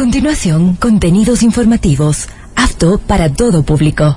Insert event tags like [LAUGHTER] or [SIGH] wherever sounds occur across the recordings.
continuación, contenidos informativos, apto para todo público.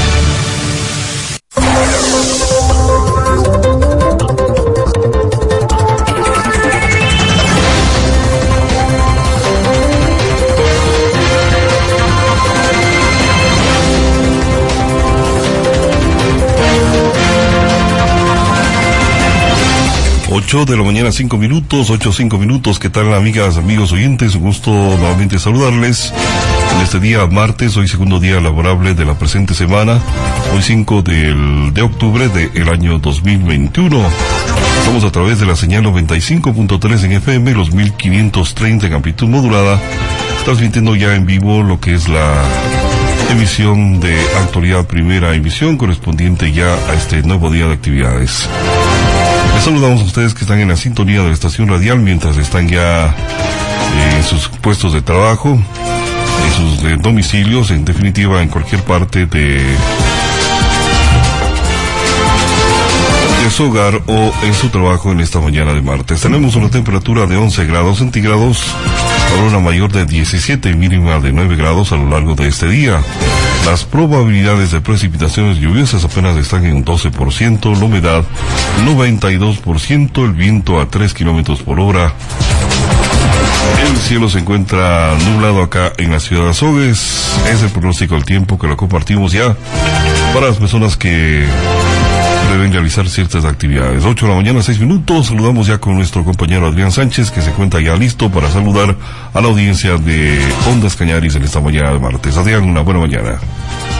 8 de la mañana, 5 minutos, 8, 5 minutos. ¿Qué tal, amigas, amigos oyentes? Un gusto nuevamente saludarles. En este día, martes, hoy segundo día laborable de la presente semana, hoy 5 del, de octubre del año 2021. Estamos a través de la señal 95.3 en FM, los 1530 en amplitud modulada, transmitiendo ya en vivo lo que es la emisión de actualidad primera emisión correspondiente ya a este nuevo día de actividades. Les saludamos a ustedes que están en la sintonía de la estación radial mientras están ya eh, en sus puestos de trabajo, en sus eh, domicilios, en definitiva en cualquier parte de, de su hogar o en su trabajo en esta mañana de martes. Tenemos una temperatura de 11 grados centígrados, ahora una mayor de 17 y mínima de 9 grados a lo largo de este día. Las probabilidades de precipitaciones lluviosas apenas están en 12%, la humedad 92%, el viento a 3 kilómetros por hora. El cielo se encuentra nublado acá en la ciudad de Azogues. Es el pronóstico del tiempo que lo compartimos ya para las personas que deben realizar ciertas actividades. 8 de la mañana, 6 minutos. Saludamos ya con nuestro compañero Adrián Sánchez, que se encuentra ya listo para saludar a la audiencia de Ondas Cañaris en esta mañana de martes. Adrián, una buena mañana.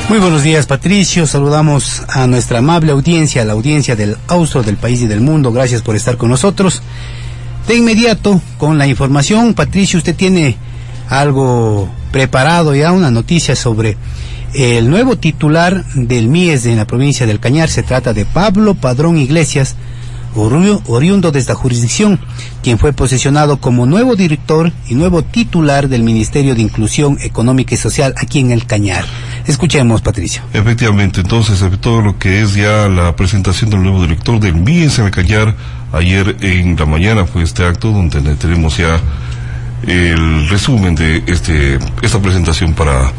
Muy buenos días, Patricio. Saludamos a nuestra amable audiencia, la audiencia del Austro, del país y del mundo. Gracias por estar con nosotros. De inmediato, con la información, Patricio, usted tiene algo preparado ya, una noticia sobre el nuevo titular del MIES en la provincia del Cañar. Se trata de Pablo Padrón Iglesias, oriundo de esta jurisdicción, quien fue posesionado como nuevo director y nuevo titular del Ministerio de Inclusión Económica y Social aquí en el Cañar. Escuchemos, Patricio. Efectivamente, entonces, todo lo que es ya la presentación del nuevo director del MIES en el Cañar, ayer en la mañana fue este acto donde tenemos ya el resumen de este esta presentación para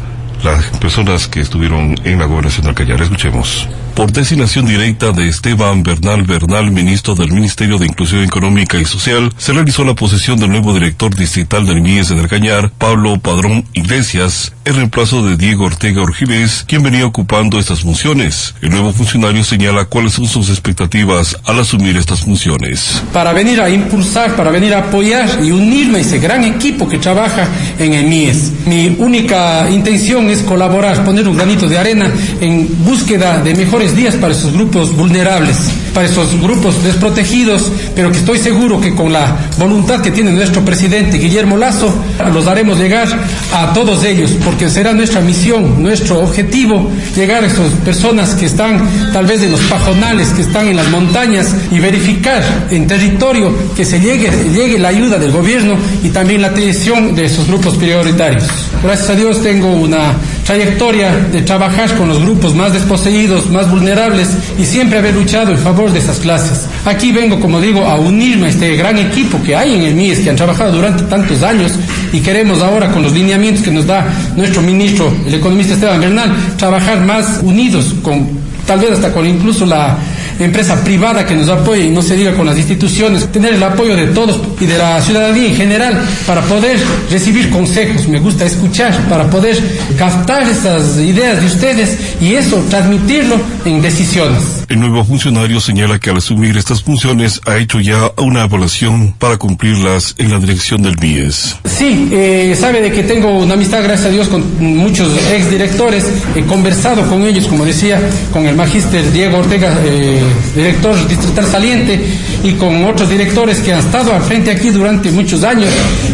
las personas que estuvieron en la gobernación del Cañar. Escuchemos por designación directa de Esteban Bernal Bernal, ministro del Ministerio de Inclusión Económica y Social, se realizó la posesión del nuevo director distrital del MIES en el Cañar, Pablo Padrón Iglesias, en reemplazo de Diego Ortega Orgiles, quien venía ocupando estas funciones. El nuevo funcionario señala cuáles son sus expectativas al asumir estas funciones. Para venir a impulsar, para venir a apoyar y unirme a ese gran equipo que trabaja en el MIES. Mi única intención es colaborar, poner un granito de arena en búsqueda de mejores días para esos grupos vulnerables, para esos grupos desprotegidos, pero que estoy seguro que con la voluntad que tiene nuestro presidente Guillermo Lazo, los haremos llegar a todos ellos, porque será nuestra misión, nuestro objetivo, llegar a esas personas que están tal vez en los pajonales, que están en las montañas y verificar en territorio que se llegue, llegue la ayuda del gobierno y también la atención de esos grupos prioritarios. Gracias a Dios tengo una trayectoria de trabajar con los grupos más desposeídos, más vulnerables y siempre haber luchado en favor de esas clases. Aquí vengo, como digo, a unirme a este gran equipo que hay en el MIES, que han trabajado durante tantos años y queremos ahora, con los lineamientos que nos da nuestro ministro, el economista Esteban Bernal, trabajar más unidos con tal vez hasta con incluso la empresa privada que nos apoye y no se diga con las instituciones, tener el apoyo de todos y de la ciudadanía en general para poder recibir consejos, me gusta escuchar, para poder captar esas ideas de ustedes y eso transmitirlo en decisiones. El nuevo funcionario señala que al asumir estas funciones ha hecho ya una evaluación para cumplirlas en la dirección del MIES. Sí, eh, sabe de que tengo una amistad, gracias a Dios, con muchos exdirectores. He conversado con ellos, como decía, con el magíster Diego Ortega, eh, director distrital saliente, y con otros directores que han estado al frente aquí durante muchos años.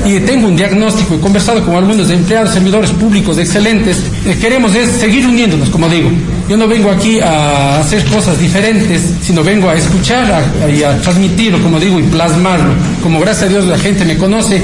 Y tengo un diagnóstico, he conversado con algunos empleados, servidores públicos excelentes. Eh, queremos es seguir uniéndonos, como digo. Yo no vengo aquí a hacer cosas diferentes, sino vengo a escuchar y a transmitirlo, como digo, y plasmarlo. Como gracias a Dios la gente me conoce,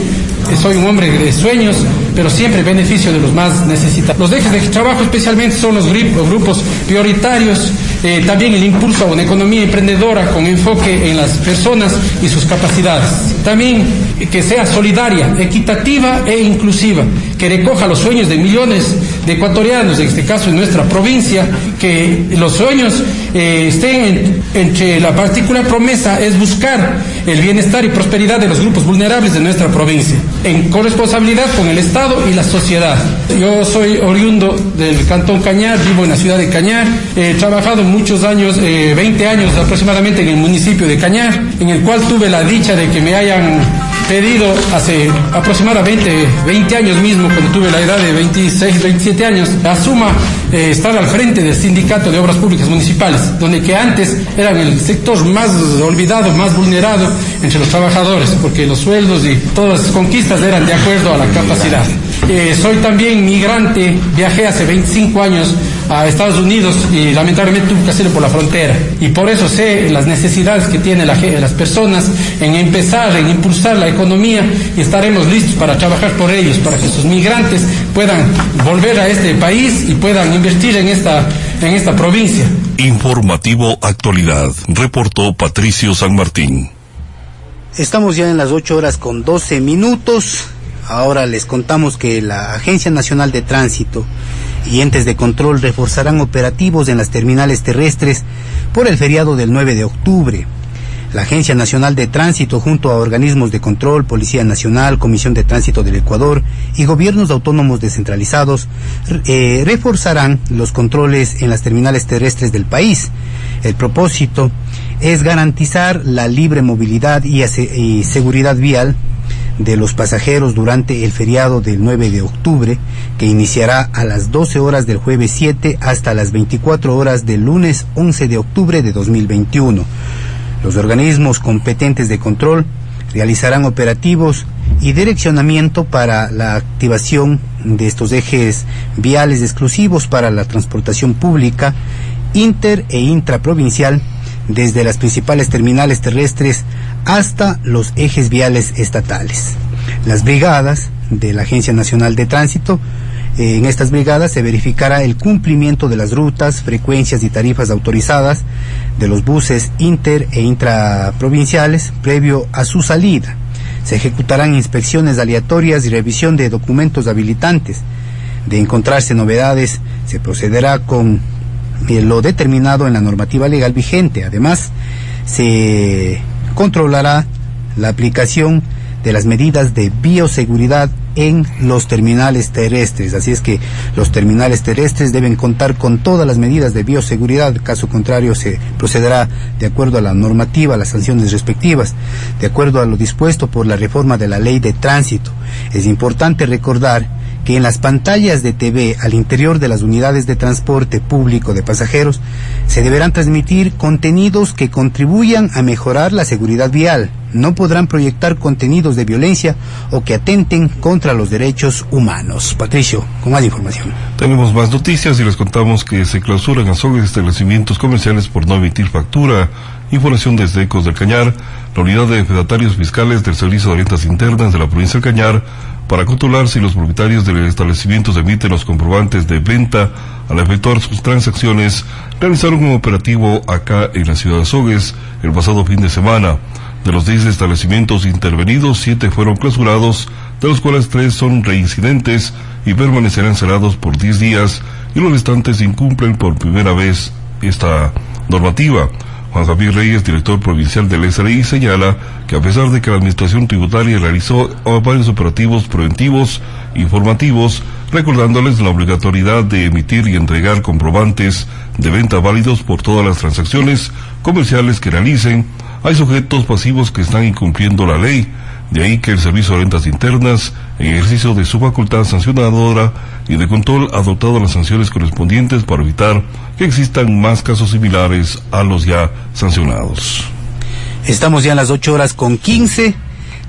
soy un hombre de sueños, pero siempre beneficio de los más necesitados. Los ejes de trabajo especialmente son los grupos prioritarios, eh, también el impulso a una economía emprendedora con enfoque en las personas y sus capacidades. También que sea solidaria, equitativa e inclusiva, que recoja los sueños de millones de ecuatorianos, en este caso en nuestra provincia, que los sueños eh, estén entre la particular promesa es buscar el bienestar y prosperidad de los grupos vulnerables de nuestra provincia, en corresponsabilidad con el Estado y la sociedad. Yo soy oriundo del Cantón Cañar, vivo en la ciudad de Cañar, he trabajado muchos años, 20 eh, años aproximadamente en el municipio de Cañar, en el cual tuve la dicha de que me hayan pedido hace aproximadamente 20 años mismo, cuando tuve la edad de 26, 27 años, asuma eh, estar al frente del sindicato de obras públicas municipales, donde que antes eran el sector más olvidado, más vulnerado entre los trabajadores, porque los sueldos y todas las conquistas eran de acuerdo a la capacidad. Eh, soy también migrante, viajé hace 25 años a Estados Unidos y lamentablemente tuve que hacerlo por la frontera. Y por eso sé las necesidades que tienen las personas en empezar, en impulsar la economía y estaremos listos para trabajar por ellos, para que esos migrantes puedan volver a este país y puedan invertir en esta, en esta provincia. Informativo Actualidad, reportó Patricio San Martín. Estamos ya en las 8 horas con 12 minutos. Ahora les contamos que la Agencia Nacional de Tránsito y entes de control reforzarán operativos en las terminales terrestres por el feriado del 9 de octubre. La Agencia Nacional de Tránsito, junto a organismos de control, Policía Nacional, Comisión de Tránsito del Ecuador y gobiernos autónomos descentralizados, eh, reforzarán los controles en las terminales terrestres del país. El propósito es garantizar la libre movilidad y seguridad vial de los pasajeros durante el feriado del 9 de octubre, que iniciará a las 12 horas del jueves 7 hasta las 24 horas del lunes 11 de octubre de 2021. Los organismos competentes de control realizarán operativos y direccionamiento para la activación de estos ejes viales exclusivos para la transportación pública inter e intraprovincial desde las principales terminales terrestres hasta los ejes viales estatales. Las brigadas de la Agencia Nacional de Tránsito, eh, en estas brigadas se verificará el cumplimiento de las rutas, frecuencias y tarifas autorizadas de los buses inter e intraprovinciales previo a su salida. Se ejecutarán inspecciones aleatorias y revisión de documentos habilitantes. De encontrarse novedades, se procederá con eh, lo determinado en la normativa legal vigente. Además, se controlará la aplicación de las medidas de bioseguridad en los terminales terrestres. Así es que los terminales terrestres deben contar con todas las medidas de bioseguridad. Caso contrario, se procederá de acuerdo a la normativa, las sanciones respectivas, de acuerdo a lo dispuesto por la reforma de la ley de tránsito. Es importante recordar que en las pantallas de TV al interior de las unidades de transporte público de pasajeros se deberán transmitir contenidos que contribuyan a mejorar la seguridad vial. No podrán proyectar contenidos de violencia o que atenten contra los derechos humanos. Patricio, con más información. Tenemos más noticias y les contamos que se clausuran de establecimientos comerciales por no emitir factura. Información desde Ecos del Cañar, la unidad de fedatarios fiscales del Servicio de Rentas Internas de la provincia del Cañar para controlar si los propietarios del establecimiento emiten los comprobantes de venta al efectuar sus transacciones, realizaron un operativo acá en la ciudad de Sogues el pasado fin de semana. De los 10 establecimientos intervenidos, 7 fueron clausurados, de los cuales 3 son reincidentes y permanecerán cerrados por 10 días y los restantes incumplen por primera vez esta normativa. Juan Javier Reyes, director provincial del SRI, señala que a pesar de que la Administración Tributaria realizó varios operativos preventivos informativos, recordándoles la obligatoriedad de emitir y entregar comprobantes de venta válidos por todas las transacciones comerciales que realicen, hay sujetos pasivos que están incumpliendo la ley, de ahí que el Servicio de Rentas Internas, en ejercicio de su facultad sancionadora y de control, ha adoptado las sanciones correspondientes para evitar que existan más casos similares a los ya sancionados. Estamos ya en las 8 horas con 15.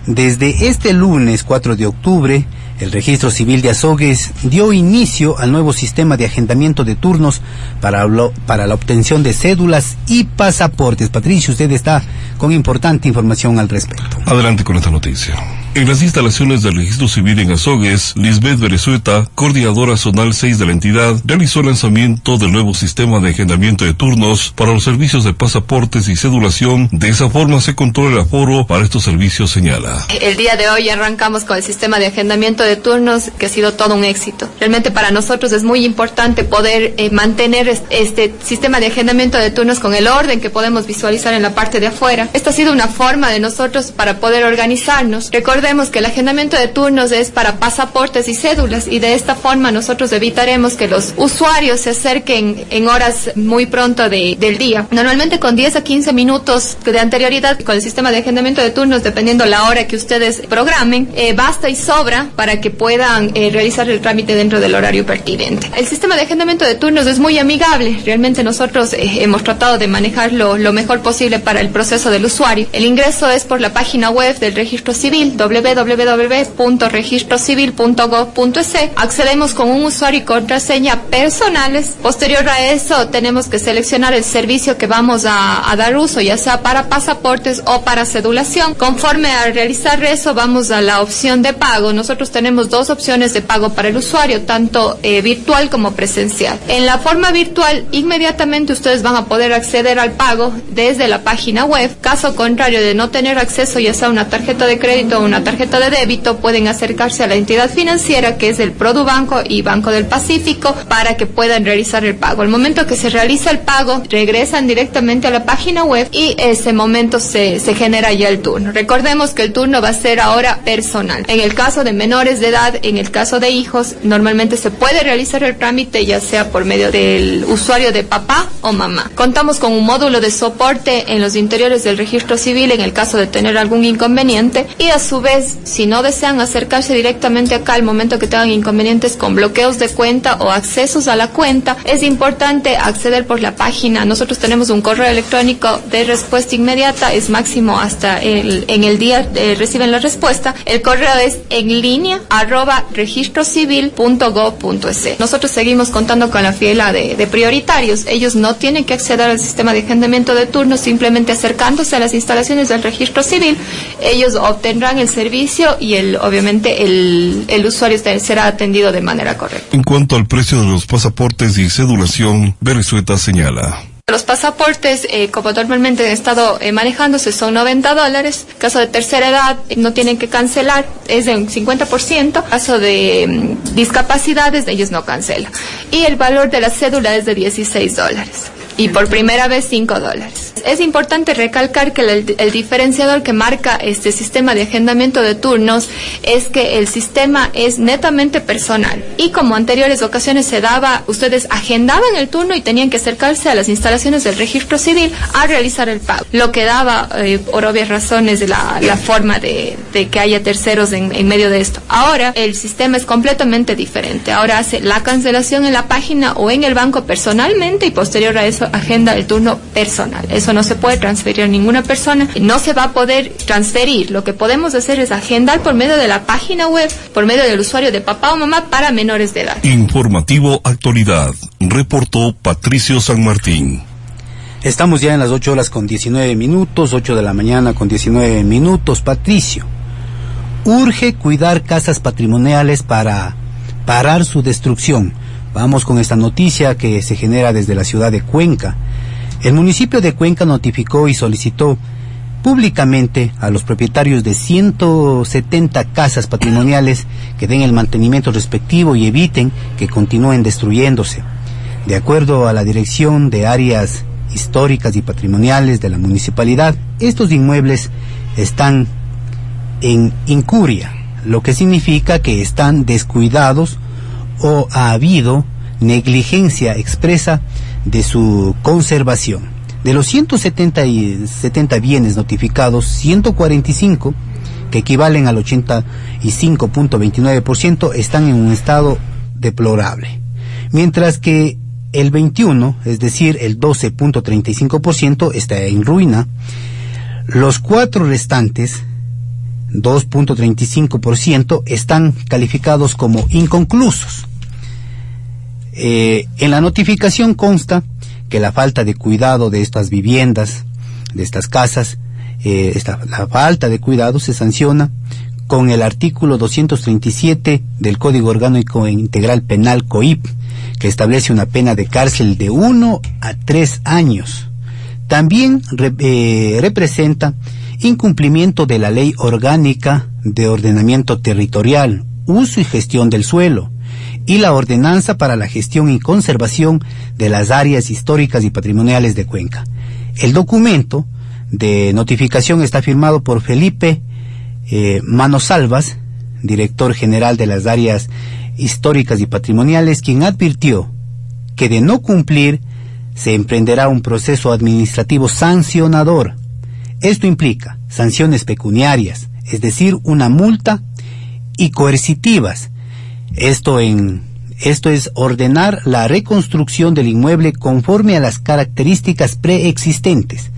Desde este lunes 4 de octubre, el registro civil de Azogues dio inicio al nuevo sistema de agendamiento de turnos para, para la obtención de cédulas y pasaportes. Patricio, usted está con importante información al respecto. Adelante con esta noticia. En las instalaciones del registro civil en Azogues, Lisbeth Berezueta, coordinadora zonal 6 de la entidad, realizó el lanzamiento del nuevo sistema de agendamiento de turnos para los servicios de pasaportes y cedulación. De esa forma se controla el aforo para estos servicios, señala. El día de hoy arrancamos con el sistema de agendamiento de turnos que ha sido todo un éxito. Realmente para nosotros es muy importante poder eh, mantener este sistema de agendamiento de turnos con el orden que podemos visualizar en la parte de afuera. Esta ha sido una forma de nosotros para poder organizarnos. Que el agendamiento de turnos es para pasaportes y cédulas y de esta forma nosotros evitaremos que los usuarios se acerquen en horas muy pronto del día. Normalmente con 10 a 15 minutos de anterioridad con el sistema de agendamiento de turnos, dependiendo la hora que ustedes programen, eh, basta y sobra para que puedan eh, realizar el trámite dentro del horario pertinente. El sistema de agendamiento de turnos es muy amigable. Realmente nosotros eh, hemos tratado de manejarlo lo mejor posible para el proceso del usuario. El ingreso es por la página web del registro civil www.registrocivil.gov.es. Accedemos con un usuario y contraseña personales. Posterior a eso tenemos que seleccionar el servicio que vamos a, dar uso, ya sea para pasaportes o para cedulación. Conforme a realizar eso vamos a la opción de pago. Nosotros tenemos dos opciones de pago para el usuario, tanto eh, virtual como presencial. En la forma virtual, inmediatamente ustedes van a poder acceder al pago desde la página web. Caso contrario de no tener acceso ya sea una tarjeta de crédito o una tarjeta de débito, pueden acercarse a la entidad financiera que es el Produbanco y Banco del Pacífico para que puedan realizar el pago. El momento que se realiza el pago, regresan directamente a la página web y ese momento se, se genera ya el turno. Recordemos que el turno va a ser ahora personal. En el caso de menores de edad, en el caso de hijos, normalmente se puede realizar el trámite ya sea por medio del usuario de papá o mamá. Contamos con un módulo de soporte en los interiores del registro civil en el caso de tener algún inconveniente y a su vez, si no desean acercarse directamente acá al momento que tengan inconvenientes con bloqueos de cuenta o accesos a la cuenta, es importante acceder por la página. Nosotros tenemos un correo electrónico de respuesta inmediata, es máximo hasta el, en el día eh, reciben la respuesta. El correo es en línea arroba registrocivil.gov.es. Nosotros seguimos contando con la fiela de, de, prioritarios. Ellos no tienen que acceder al sistema de agendamiento de turnos simplemente acercándose a las instalaciones del registro civil. Ellos obtendrán el servicio y el, obviamente el, el usuario será atendido de manera correcta. En cuanto al precio de los pasaportes y cedulación, Berezueta señala. Los pasaportes, eh, como normalmente han estado eh, manejándose, son 90 dólares. Caso de tercera edad, no tienen que cancelar, es de un 50%. Caso de mm, discapacidades, ellos no cancelan. Y el valor de la cédula es de 16 dólares. Y por primera vez 5 dólares. Es importante recalcar que el, el, diferenciador que marca este sistema de agendamiento de turnos es que el sistema es netamente personal. Y como anteriores ocasiones se daba, ustedes agendaban el turno y tenían que acercarse a las instalaciones del registro civil a realizar el pago. Lo que daba, eh, por obvias razones, la, la forma de, de, que haya terceros en, en, medio de esto. Ahora el sistema es completamente diferente. Ahora hace la cancelación en la página o en el banco personalmente y posterior a eso agenda el turno personal. Eso no se puede transferir a ninguna persona, no se va a poder transferir. Lo que podemos hacer es agendar por medio de la página web, por medio del usuario de papá o mamá para menores de edad. Informativo Actualidad, reportó Patricio San Martín. Estamos ya en las 8 horas con 19 minutos, 8 de la mañana con 19 minutos. Patricio, urge cuidar casas patrimoniales para parar su destrucción. Vamos con esta noticia que se genera desde la ciudad de Cuenca. El municipio de Cuenca notificó y solicitó públicamente a los propietarios de 170 casas patrimoniales que den el mantenimiento respectivo y eviten que continúen destruyéndose. De acuerdo a la Dirección de Áreas históricas y patrimoniales de la municipalidad. Estos inmuebles están en incuria, lo que significa que están descuidados o ha habido negligencia expresa de su conservación. De los 170 y 70 bienes notificados, 145, que equivalen al 85.29%, están en un estado deplorable. Mientras que el 21, es decir, el 12.35%, está en ruina. Los cuatro restantes, 2.35%, están calificados como inconclusos. Eh, en la notificación consta que la falta de cuidado de estas viviendas, de estas casas, eh, esta, la falta de cuidado se sanciona con el artículo 237 del Código Orgánico Integral Penal COIP, que establece una pena de cárcel de uno a tres años. También eh, representa incumplimiento de la Ley Orgánica de Ordenamiento Territorial, Uso y Gestión del Suelo, y la Ordenanza para la Gestión y Conservación de las Áreas Históricas y Patrimoniales de Cuenca. El documento de notificación está firmado por Felipe eh, Manosalvas, director general de las áreas históricas y patrimoniales, quien advirtió que de no cumplir se emprenderá un proceso administrativo sancionador. Esto implica sanciones pecuniarias, es decir, una multa y coercitivas. Esto en esto es ordenar la reconstrucción del inmueble conforme a las características preexistentes.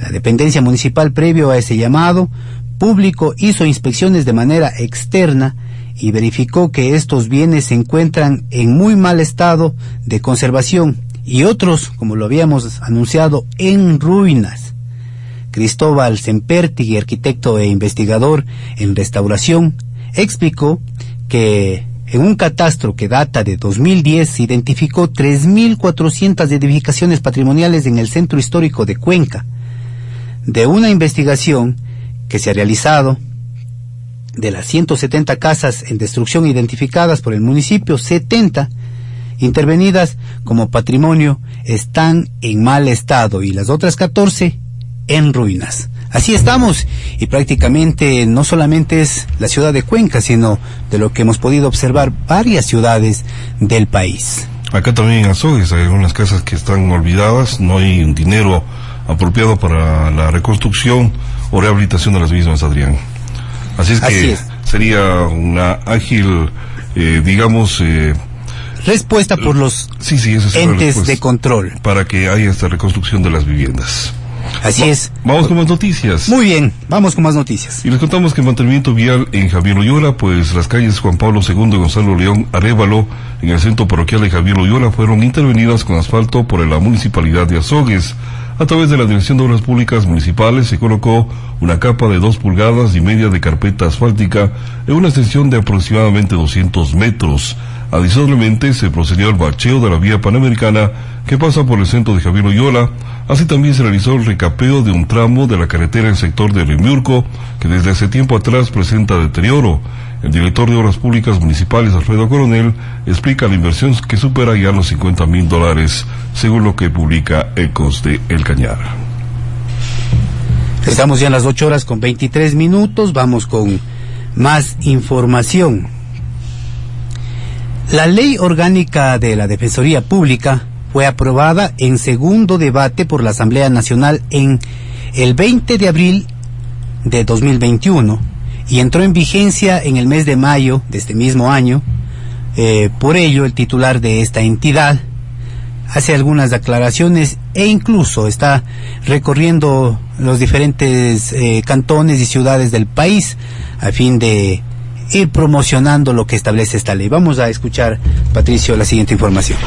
La dependencia municipal previo a ese llamado público hizo inspecciones de manera externa y verificó que estos bienes se encuentran en muy mal estado de conservación y otros, como lo habíamos anunciado, en ruinas. Cristóbal Semperti, arquitecto e investigador en restauración, explicó que en un catastro que data de 2010 se identificó 3.400 edificaciones patrimoniales en el centro histórico de Cuenca. De una investigación que se ha realizado de las 170 casas en destrucción identificadas por el municipio, 70 intervenidas como patrimonio están en mal estado y las otras 14 en ruinas. Así estamos y prácticamente no solamente es la ciudad de Cuenca, sino de lo que hemos podido observar varias ciudades del país. Acá también en Azogues hay algunas casas que están olvidadas, no hay un dinero apropiado para la reconstrucción o rehabilitación de las mismas, Adrián. Así es que sería una ágil, eh, digamos... Eh, respuesta por los sí, sí, entes de control. Para que haya esta reconstrucción de las viviendas. Así es. Vamos con más noticias. Muy bien, vamos con más noticias. Y les contamos que el mantenimiento vial en Javier Loyola, pues las calles Juan Pablo II y Gonzalo León Arevalo, en el centro parroquial de Javier Loyola, fueron intervenidas con asfalto por la municipalidad de Azogues. A través de la Dirección de Obras Públicas Municipales se colocó una capa de dos pulgadas y media de carpeta asfáltica en una extensión de aproximadamente 200 metros. Adicionalmente se procedió al bacheo de la vía panamericana que pasa por el centro de Javier Loyola. Así también se realizó el recapeo de un tramo de la carretera en el sector de Rimurco que desde hace tiempo atrás presenta deterioro. El director de Obras Públicas Municipales, Alfredo Coronel, explica la inversión que supera ya los 50 mil dólares, según lo que publica Ecos de El Cañar. Estamos ya en las 8 horas con 23 minutos, vamos con más información. La ley orgánica de la Defensoría Pública fue aprobada en segundo debate por la Asamblea Nacional en el 20 de abril de 2021 y entró en vigencia en el mes de mayo de este mismo año. Eh, por ello, el titular de esta entidad hace algunas aclaraciones e incluso está recorriendo los diferentes eh, cantones y ciudades del país a fin de ir promocionando lo que establece esta ley. Vamos a escuchar, Patricio, la siguiente información.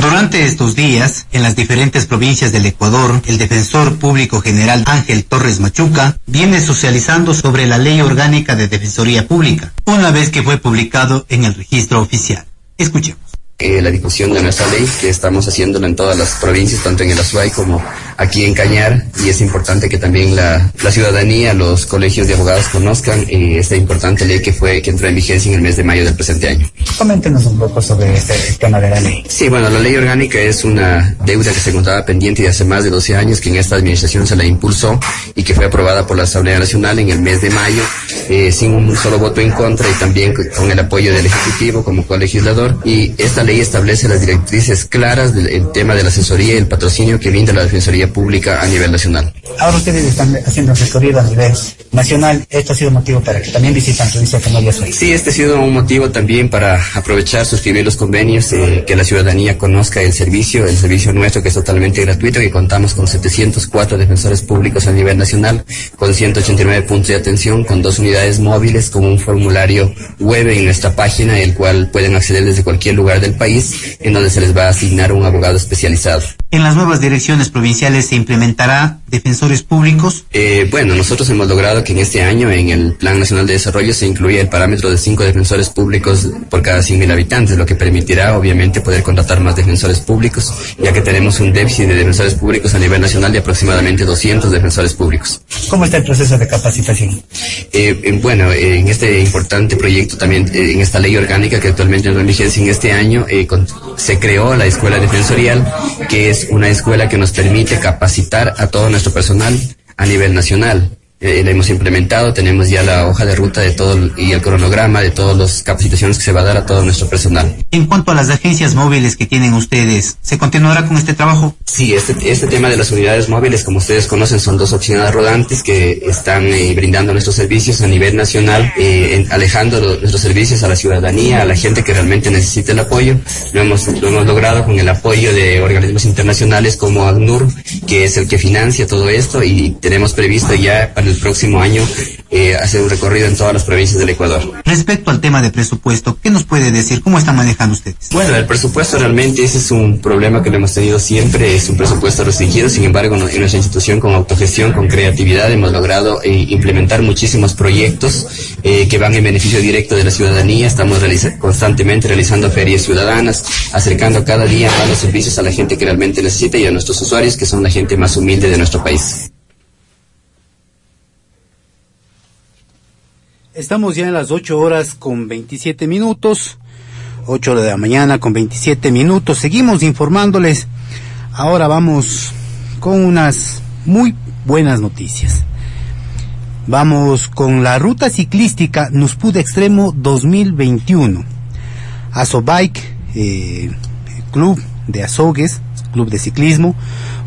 Durante estos días, en las diferentes provincias del Ecuador, el defensor público general Ángel Torres Machuca viene socializando sobre la ley orgánica de Defensoría Pública, una vez que fue publicado en el registro oficial. Escuchemos. Eh, la difusión de nuestra ley, que estamos haciéndola en todas las provincias, tanto en el Azuay como aquí en Cañar y es importante que también la, la ciudadanía, los colegios de abogados conozcan eh, esta importante ley que fue que entró en vigencia en el mes de mayo del presente año. Coméntenos un poco sobre este tema de la ley. Sí, bueno, la ley orgánica es una deuda que se contaba pendiente de hace más de 12 años, que en esta administración se la impulsó y que fue aprobada por la Asamblea Nacional en el mes de mayo, eh, sin un solo voto en contra y también con el apoyo del Ejecutivo como colegislador. Y esta ley establece las directrices claras del tema de la asesoría y el patrocinio que brinda la Defensoría Pública a nivel nacional. Ahora ustedes están haciendo asesoría a nivel nacional. ¿Esto ha sido motivo para que también visitan su Canaria Sí, este ha sido un motivo también para aprovechar, suscribir los convenios, eh, que la ciudadanía conozca el servicio, el servicio nuestro que es totalmente gratuito, que contamos con 704 defensores públicos a nivel nacional, con 189 puntos de atención, con dos unidades móviles, con un formulario web en nuestra página, el cual pueden acceder desde cualquier lugar del país, en donde se les va a asignar un abogado especializado. ¿En las nuevas direcciones provinciales se implementará defensores públicos? Eh, bueno, nosotros hemos logrado que en este año en el Plan Nacional de Desarrollo se incluya el parámetro de cinco defensores públicos por cada 100.000 habitantes, lo que permitirá obviamente poder contratar más defensores públicos, ya que tenemos un déficit de defensores públicos a nivel nacional de aproximadamente 200 defensores públicos. ¿Cómo está el proceso de capacitación? Eh, bueno, en este importante proyecto también, eh, en esta ley orgánica que actualmente entra en vigencia en este año, se creó la Escuela Defensorial, que es una escuela que nos permite capacitar a todo nuestro personal a nivel nacional eh, la hemos implementado, tenemos ya la hoja de ruta de todo y el cronograma de todas las capacitaciones que se va a dar a todo nuestro personal. En cuanto a las agencias móviles que tienen ustedes, ¿se continuará con este trabajo? Sí, este, este tema de las unidades móviles, como ustedes conocen, son dos oficinas rodantes que están eh, brindando nuestros servicios a nivel nacional, eh, alejando nuestros servicios a la ciudadanía, a la gente que realmente necesita el apoyo. Lo hemos, lo hemos logrado con el apoyo de organismos internacionales como ACNUR, que es el que financia todo esto y tenemos previsto ya para el próximo año eh, hacer un recorrido en todas las provincias del Ecuador. Respecto al tema de presupuesto, ¿qué nos puede decir? ¿Cómo están manejando ustedes? Bueno, el presupuesto realmente ese es un problema que lo hemos tenido siempre, es un presupuesto restringido, sin embargo en nuestra institución con autogestión, con creatividad hemos logrado eh, implementar muchísimos proyectos eh, que van en beneficio directo de la ciudadanía, estamos constantemente realizando ferias ciudadanas, acercando cada día más los servicios a la gente que realmente necesita y a nuestros usuarios que son la gente más humilde de nuestro país. Estamos ya en las 8 horas con 27 minutos. 8 de la mañana con 27 minutos. Seguimos informándoles. Ahora vamos con unas muy buenas noticias. Vamos con la ruta ciclística Nuspud Extremo 2021. Asobike, eh, Club de Azogues, Club de Ciclismo,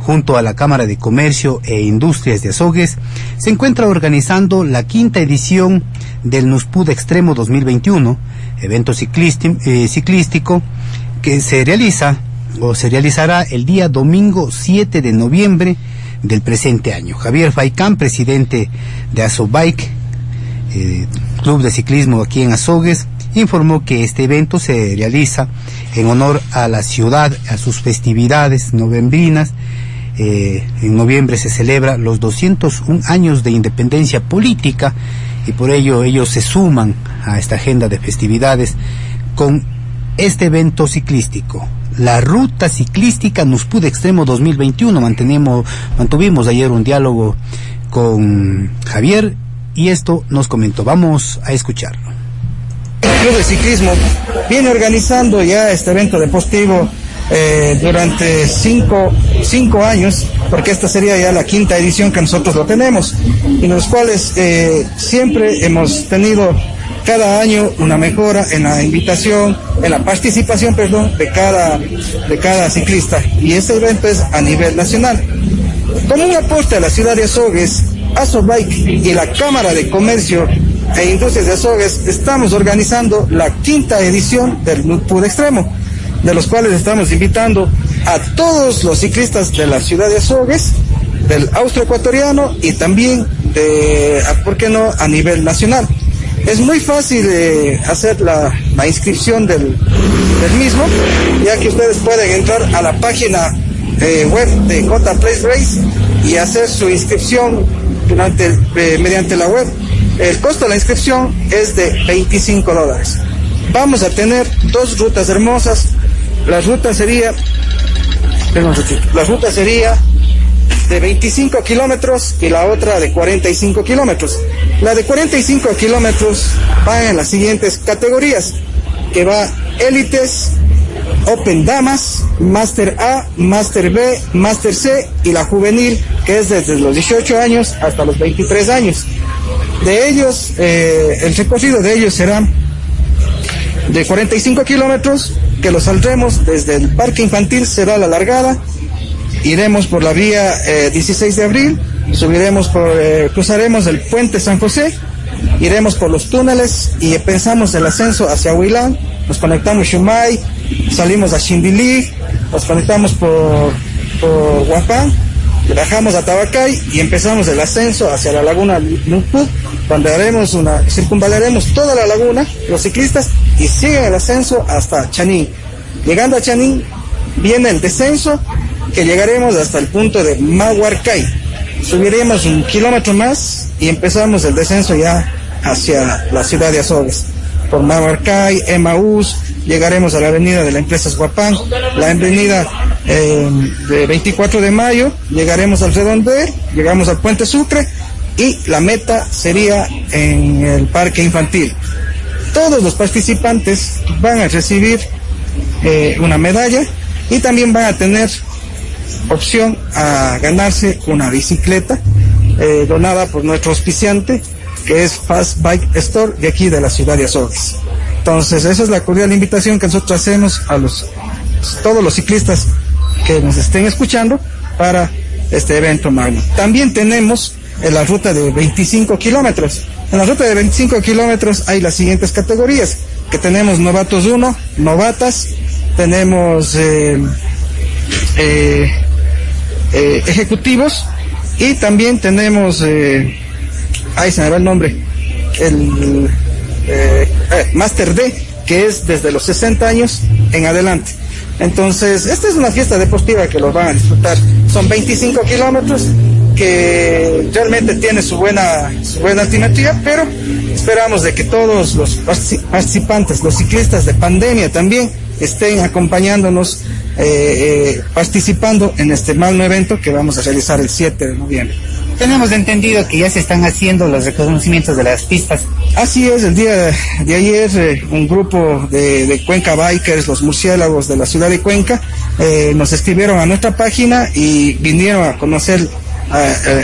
junto a la Cámara de Comercio e Industrias de Azogues, se encuentra organizando la quinta edición del Nuspud Extremo 2021, evento eh, ciclístico que se realiza o se realizará el día domingo 7 de noviembre del presente año. Javier Faicán, presidente de Azobike, eh, Club de Ciclismo aquí en Azogues, informó que este evento se realiza en honor a la ciudad, a sus festividades novembrinas. Eh, en noviembre se celebra los 201 años de independencia política y por ello ellos se suman a esta agenda de festividades con este evento ciclístico. La ruta ciclística Nuspud Extremo 2021. Mantenemos, mantuvimos ayer un diálogo con Javier y esto nos comentó. Vamos a escucharlo. El Club de Ciclismo viene organizando ya este evento deportivo eh, durante cinco, cinco, años, porque esta sería ya la quinta edición que nosotros lo tenemos, y en los cuales eh, siempre hemos tenido cada año una mejora en la invitación, en la participación, perdón, de cada, de cada ciclista. Y este evento es a nivel nacional. Como un aporte a la ciudad de Azogues, Azobike y la Cámara de Comercio e Industrias de Azogues, estamos organizando la quinta edición del Nutpur Extremo de los cuales estamos invitando a todos los ciclistas de la ciudad de Azogues, del austroecuatoriano y también de, ¿por qué no?, a nivel nacional. Es muy fácil eh, hacer la, inscripción del, mismo, ya que ustedes pueden entrar a la página eh, web de J Place Race y hacer su inscripción durante, eh, mediante la web. El costo de la inscripción es de 25 dólares. Vamos a tener dos rutas hermosas la ruta sería, la ruta sería de 25 kilómetros y la otra de 45 kilómetros. La de 45 kilómetros va en las siguientes categorías, que va élites, Open Damas, Master A, Master B, Master C y la juvenil, que es desde los 18 años hasta los 23 años. De ellos, eh, el recorrido de ellos será de 45 kilómetros, que lo saldremos desde el parque infantil, será la largada, iremos por la vía 16 eh, de abril, subiremos por, eh, cruzaremos el puente San José, iremos por los túneles y pensamos el ascenso hacia Huilán, nos conectamos Shumay, salimos a Chimbilí, nos conectamos por, por Huapán, bajamos a Tabacay y empezamos el ascenso hacia la laguna Nuput, donde haremos una, circunvalaremos toda la laguna, los ciclistas, y siguen el ascenso hasta Chanín. Llegando a Chanín, viene el descenso, que llegaremos hasta el punto de Mahuarcay. Subiremos un kilómetro más y empezamos el descenso ya hacia la ciudad de Azogues. Por Mahuarcay, Emaús, llegaremos a la avenida de la empresa Guapán, la avenida eh, de 24 de mayo, llegaremos al Redondel, llegamos al Puente Sucre y la meta sería en el parque infantil. Todos los participantes van a recibir eh, una medalla y también van a tener opción a ganarse una bicicleta eh, donada por nuestro auspiciante que es Fast Bike Store de aquí de la ciudad de Azores. Entonces, esa es la cordial invitación que nosotros hacemos a los todos los ciclistas nos estén escuchando para este evento magno. También tenemos en la ruta de 25 kilómetros. En la ruta de 25 kilómetros hay las siguientes categorías, que tenemos novatos 1, novatas, tenemos eh, eh, eh, ejecutivos y también tenemos, ahí se me va el nombre, el Master D, que es desde los 60 años en adelante. Entonces, esta es una fiesta deportiva que lo van a disfrutar. Son 25 kilómetros que realmente tiene su buena, su buena altimetría, pero esperamos de que todos los participantes, los ciclistas de pandemia también, estén acompañándonos, eh, eh, participando en este magno evento que vamos a realizar el 7 de noviembre. Tenemos entendido que ya se están haciendo los reconocimientos de las pistas. Así es, el día de ayer eh, un grupo de, Cuenca Bikers, los murciélagos de la ciudad de Cuenca, nos escribieron a nuestra página y vinieron a conocer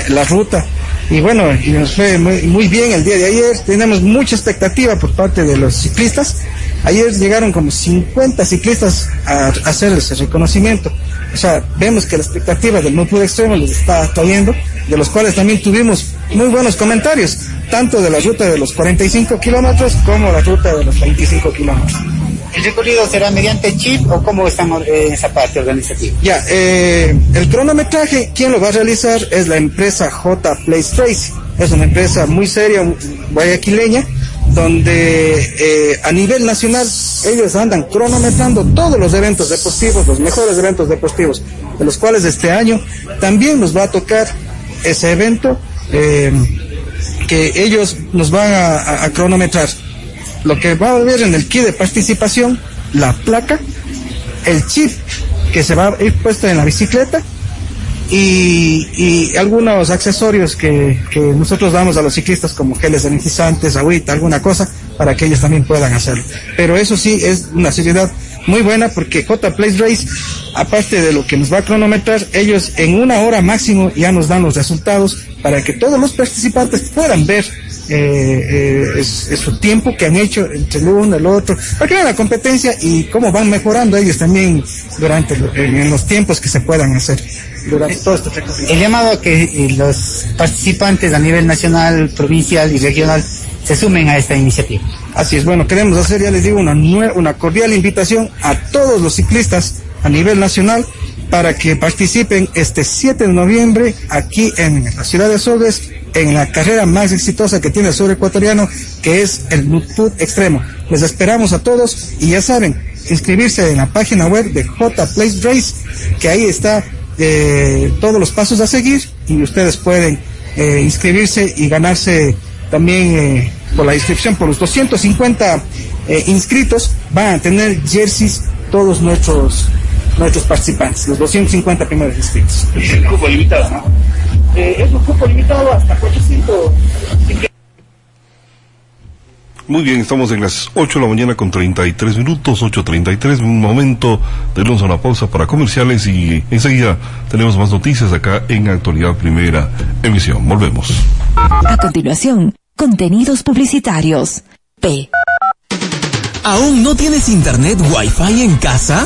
la ruta y bueno, y nos fue muy, bien el día de ayer. Tenemos mucha expectativa por parte de los ciclistas. Ayer llegaron como 50 ciclistas a, hacer ese reconocimiento. O sea, vemos que la expectativa del Nuevo Extremo les está trayendo, de los cuales también tuvimos muy buenos comentarios, tanto de la ruta de los 45 kilómetros como la ruta de los 25 kilómetros. ¿El recorrido será mediante chip o cómo estamos en esa parte organizativa? Ya, eh, el cronometraje, quien lo va a realizar es la empresa J Place Trace. Es una empresa muy seria, guayaquileña, donde eh, a nivel nacional ellos andan cronometrando todos los eventos deportivos, los mejores eventos deportivos, de los cuales este año también nos va a tocar ese evento eh, que ellos nos van a cronometrar lo que va a haber en el kit de participación, la placa, el chip que se va a ir puesto en la bicicleta y, algunos accesorios que, nosotros damos a los ciclistas como geles energizantes, agüita, alguna cosa, para que ellos también puedan hacerlo. Pero eso sí es una seriedad muy buena porque J Place Race, aparte de lo que nos va a cronometrar, ellos en una hora máximo ya nos dan los resultados para que todos los participantes puedan ver eh, eh, su tiempo que han hecho entre el uno y el otro, para que la competencia y cómo van mejorando ellos también durante en los tiempos que se puedan hacer durante todo este El llamado a que eh, los participantes a nivel nacional, provincial y regional se sumen a esta iniciativa. Así es, bueno, queremos hacer, ya les digo, una, una cordial invitación a todos los ciclistas a nivel nacional para que participen este 7 de noviembre aquí en la ciudad de Azogues en la carrera más exitosa que tiene el sur ecuatoriano, que es el Nutput Extremo. Les esperamos a todos y ya saben, inscribirse en la página web de J Place Race, que ahí está eh, todos los pasos a seguir y ustedes pueden eh, inscribirse y ganarse también eh, por la inscripción, por los 250 inscritos, van a tener jerseys todos nuestros nuestros participantes, los 250 primeros inscritos. Es un cupo limitado, ¿no? Eh, es un cupo limitado hasta 400. Muy bien, estamos en las 8 de la mañana con 33 minutos, 8.33, un momento de a una pausa para comerciales y enseguida tenemos más noticias acá en Actualidad Primera Emisión. Volvemos. A continuación, contenidos publicitarios. P. ¿Aún no tienes internet Wi-Fi en casa?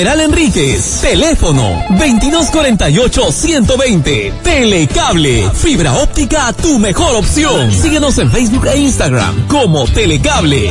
Enríquez. Teléfono 2248-120. Telecable. Fibra óptica, tu mejor opción. Síguenos en Facebook e Instagram como Telecable.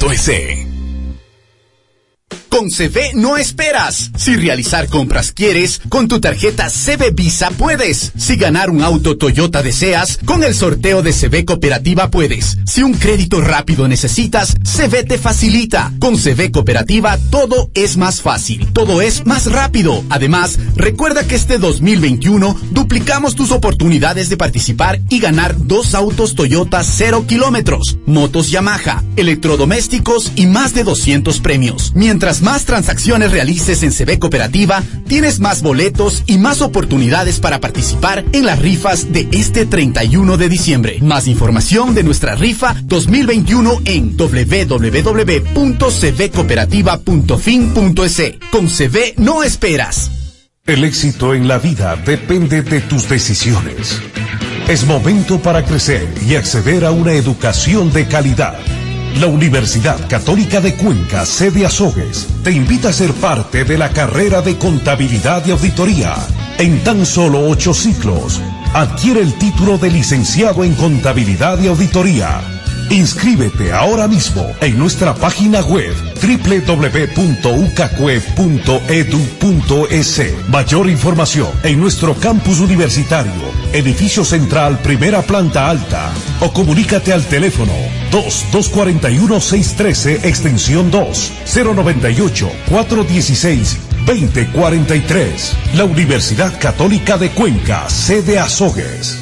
www.ucacue.edu. Con CB no esperas. Si realizar compras quieres, con tu tarjeta CB Visa puedes. Si ganar un auto Toyota deseas, con el sorteo de CB Cooperativa puedes. Si un crédito rápido necesitas, CB te facilita. Con CB Cooperativa todo es más fácil, todo es más rápido. Además, recuerda que este 2021 duplicamos tus oportunidades de participar y ganar dos autos Toyota 0 kilómetros, motos Yamaha, electrodomésticos y más de 200 premios. Mientras más transacciones realices en CB Cooperativa, tienes más boletos y más oportunidades para participar en las rifas de este 31 de diciembre. Más información de nuestra rifa 2021 en www.cbcooperativa.fin.es. Con CB no esperas. El éxito en la vida depende de tus decisiones. Es momento para crecer y acceder a una educación de calidad. La Universidad Católica de Cuenca, sede Azogues, te invita a ser parte de la carrera de contabilidad y auditoría. En tan solo ocho ciclos, adquiere el título de licenciado en contabilidad y auditoría. Inscríbete ahora mismo en nuestra página web www.ucacue.edu.es. Mayor información en nuestro campus universitario, edificio central, primera planta alta, o comunícate al teléfono 2-241-613, extensión 2, 098-416-2043. La Universidad Católica de Cuenca, sede Azogues.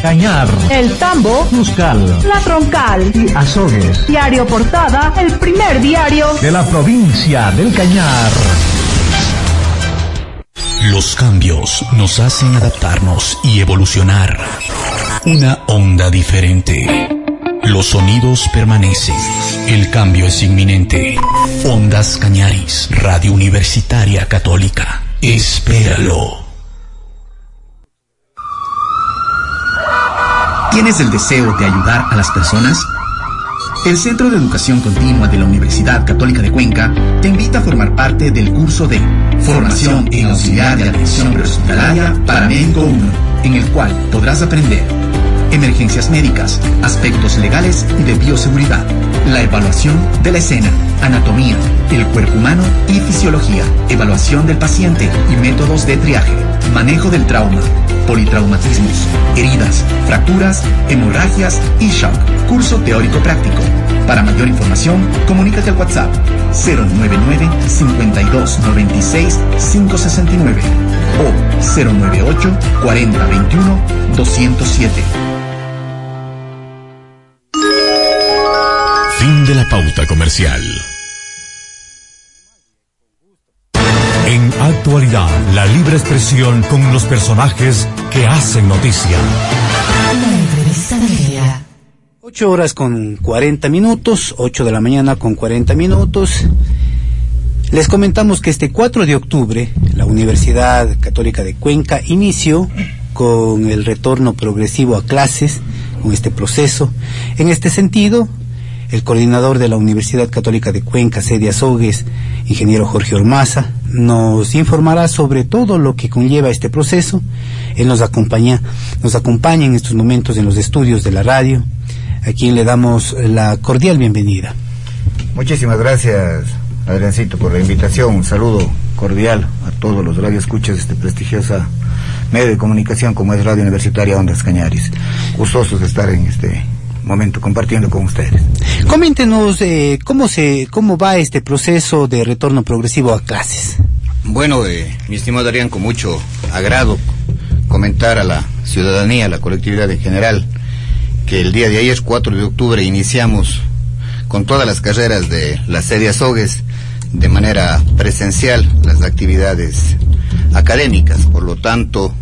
Cañar, El Tambo, Muscal, La Troncal y Azogues. Diario Portada, el primer diario de la provincia del Cañar. Los cambios nos hacen adaptarnos y evolucionar. Una onda diferente. Los sonidos permanecen. El cambio es inminente. Ondas Cañaris, Radio Universitaria Católica. Espéralo. ¿Tienes el deseo de ayudar a las personas? El Centro de Educación Continua de la Universidad Católica de Cuenca te invita a formar parte del curso de Formación en Auxiliar de Atención Prehospitalaria para Médico 1, en el cual podrás aprender emergencias médicas, aspectos legales y de bioseguridad, la evaluación de la escena, anatomía, el cuerpo humano y fisiología, evaluación del paciente y métodos de triaje, manejo del trauma, politraumatismos, heridas, fracturas, hemorragias y shock. Curso teórico práctico. Para mayor información, comunícate al WhatsApp 099 52 96 569 o 098 40 21 207. Fin de la pauta comercial. En actualidad, la libre expresión con los personajes que hacen noticia. La entrevista del día. 8 horas con 40 minutos, 8 de la mañana con 40 minutos. Les comentamos que este 4 de octubre la Universidad Católica de Cuenca inició con el retorno progresivo a clases, con este proceso. En este sentido, el coordinador de la Universidad Católica de Cuenca, sede Azogues, ingeniero Jorge Ormaza, nos informará sobre todo lo que conlleva este proceso. Él nos acompaña, nos acompaña en estos momentos en los estudios de la radio, a quien le damos la cordial bienvenida. Muchísimas gracias, Adriancito, por la invitación. Un saludo cordial a todos los radioescuchas de este prestigiosa medio de comunicación como es Radio Universitaria Ondas Cañaris. Gustosos de estar en este momento compartiendo con ustedes. Coméntenos eh, cómo se cómo va este proceso de retorno progresivo a clases. Bueno, eh, mi estimado Adrián, con mucho agrado comentar a la ciudadanía, a la colectividad en general, que el día de ayer, 4 de octubre, iniciamos con todas las carreras de la serie Azogues de manera presencial las actividades académicas. Por lo tanto,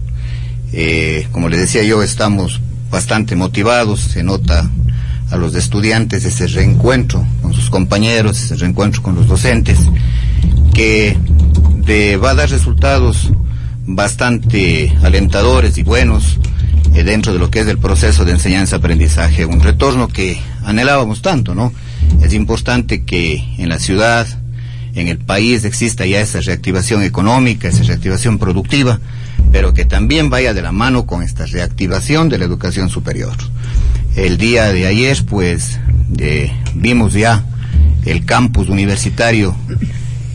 eh, como les decía yo, estamos bastante motivados, se nota a los estudiantes ese reencuentro con sus compañeros, ese reencuentro con los docentes, que va a dar resultados bastante alentadores y buenos eh, dentro de lo que es el proceso de enseñanza-aprendizaje, un retorno que anhelábamos tanto, ¿no? Es importante que en la ciudad, en el país exista ya esa reactivación económica, esa reactivación productiva, pero que también vaya de la mano con esta reactivación de la educación superior. El día de ayer, pues, eh, vimos ya el campus universitario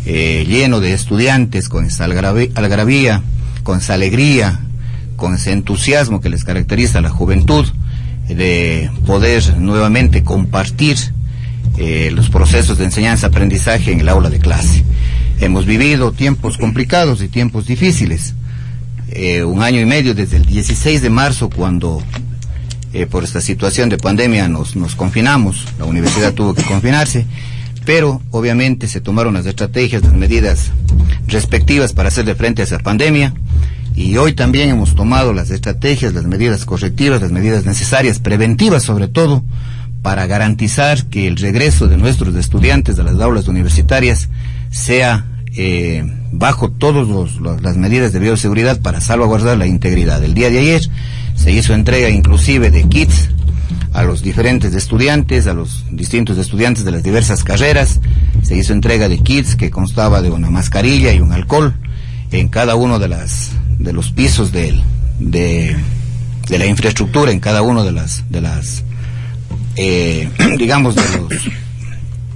eh, lleno de estudiantes con esa algarabía, con esa alegría, con ese entusiasmo que les caracteriza a la juventud, de poder nuevamente compartir eh, los procesos de enseñanza-aprendizaje en el aula de clase. Hemos vivido tiempos complicados y tiempos difíciles. Eh, un año y medio desde el 16 de marzo cuando eh, por esta situación de pandemia nos, nos confinamos, la universidad tuvo que confinarse, pero obviamente se tomaron las estrategias, las medidas respectivas para hacerle frente a esa pandemia. Y hoy también hemos tomado las estrategias, las medidas correctivas, las medidas necesarias, preventivas sobre todo, para garantizar que el regreso de nuestros estudiantes a las aulas universitarias sea eh, bajo todas las medidas de bioseguridad para salvaguardar la integridad. El día de ayer se hizo entrega inclusive de kits a los diferentes estudiantes, a los distintos estudiantes de las diversas carreras. Se hizo entrega de kits que constaba de una mascarilla y un alcohol en cada uno de las de los pisos de, de, la infraestructura, en cada uno de las de las eh, [CLEARS THROAT] digamos, de, los,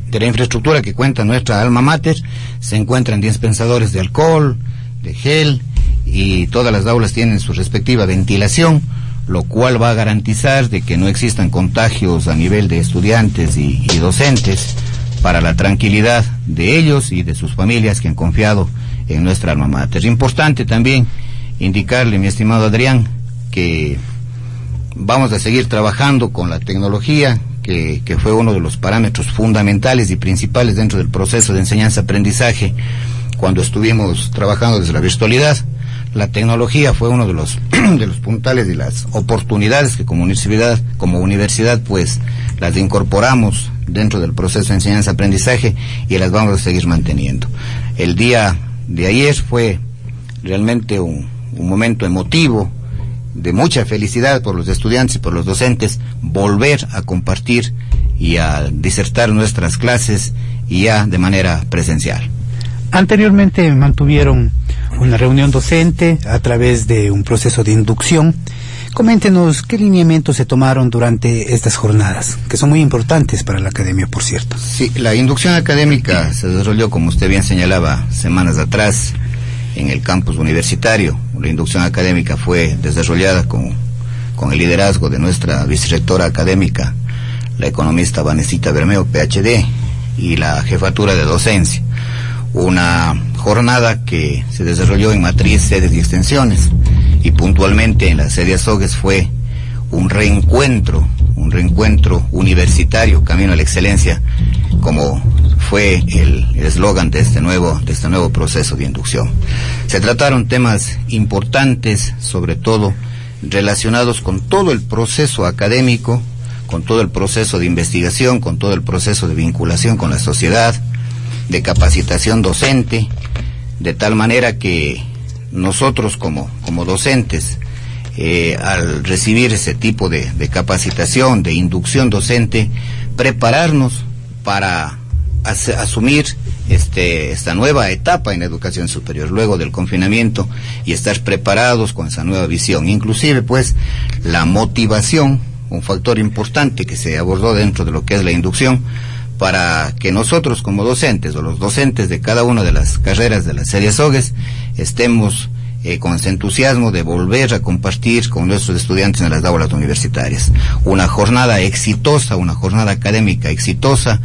de la infraestructura que cuenta nuestra alma mater, se encuentran dispensadores de alcohol, de gel, y todas las aulas tienen su respectiva ventilación, lo cual va a garantizar de que no existan contagios a nivel de estudiantes y, y docentes para la tranquilidad de ellos y de sus familias que han confiado en nuestra alma mater. Importante también indicarle, mi estimado Adrián, que Vamos a seguir trabajando con la tecnología, que, fue uno de los parámetros fundamentales y principales dentro del proceso de enseñanza-aprendizaje cuando estuvimos trabajando desde la virtualidad. La tecnología fue uno de los, [CLEARS THROAT] de los puntales y las oportunidades que como universidad, como universidad, pues las incorporamos dentro del proceso de enseñanza-aprendizaje y las vamos a seguir manteniendo. El día de ayer fue realmente un momento emotivo, de mucha felicidad por los estudiantes y por los docentes volver a compartir y a disertar nuestras clases y ya de manera presencial. Anteriormente mantuvieron una reunión docente a través de un proceso de inducción. Coméntenos qué lineamientos se tomaron durante estas jornadas, que son muy importantes para la academia, por cierto. Sí, la inducción académica se desarrolló, como usted bien señalaba, semanas atrás en el campus universitario. La inducción académica fue desarrollada con, con el liderazgo de nuestra vicerrectora académica, la economista Vanesita Bermeo, PhD, y la jefatura de docencia. Una jornada que se desarrolló en matriz, sedes y extensiones, y puntualmente en la sede Azogues fue un reencuentro, un reencuentro universitario, camino a la excelencia, como fue el eslogan de este nuevo, de este nuevo proceso de inducción. Se trataron temas importantes, sobre todo relacionados con todo el proceso académico, con todo el proceso de investigación, con todo el proceso de vinculación con la sociedad, de capacitación docente, de tal manera que nosotros como, como docentes, eh, al recibir ese tipo de, de, capacitación, de inducción docente, prepararnos para as asumir este, esta nueva etapa en la educación superior, luego del confinamiento, y estar preparados con esa nueva visión. Inclusive, pues, la motivación un factor importante que se abordó dentro de lo que es la inducción para que nosotros como docentes o los docentes de cada una de las carreras de la serie SOGES estemos eh, con ese entusiasmo de volver a compartir con nuestros estudiantes en las aulas universitarias. Una jornada exitosa, una jornada académica exitosa,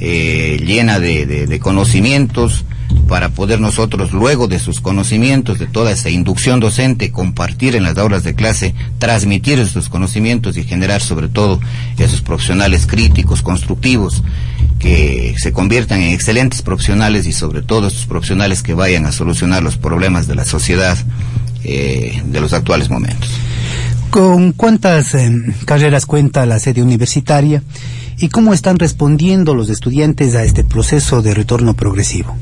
eh, llena de, de, de conocimientos, para poder nosotros, luego de sus conocimientos, de toda esa inducción docente, compartir en las aulas de clase, transmitir esos conocimientos y generar sobre todo esos profesionales críticos, constructivos, que se conviertan en excelentes profesionales y sobre todo esos profesionales que vayan a solucionar los problemas de la sociedad eh, de los actuales momentos. ¿Con cuántas eh, carreras cuenta la sede universitaria y cómo están respondiendo los estudiantes a este proceso de retorno progresivo?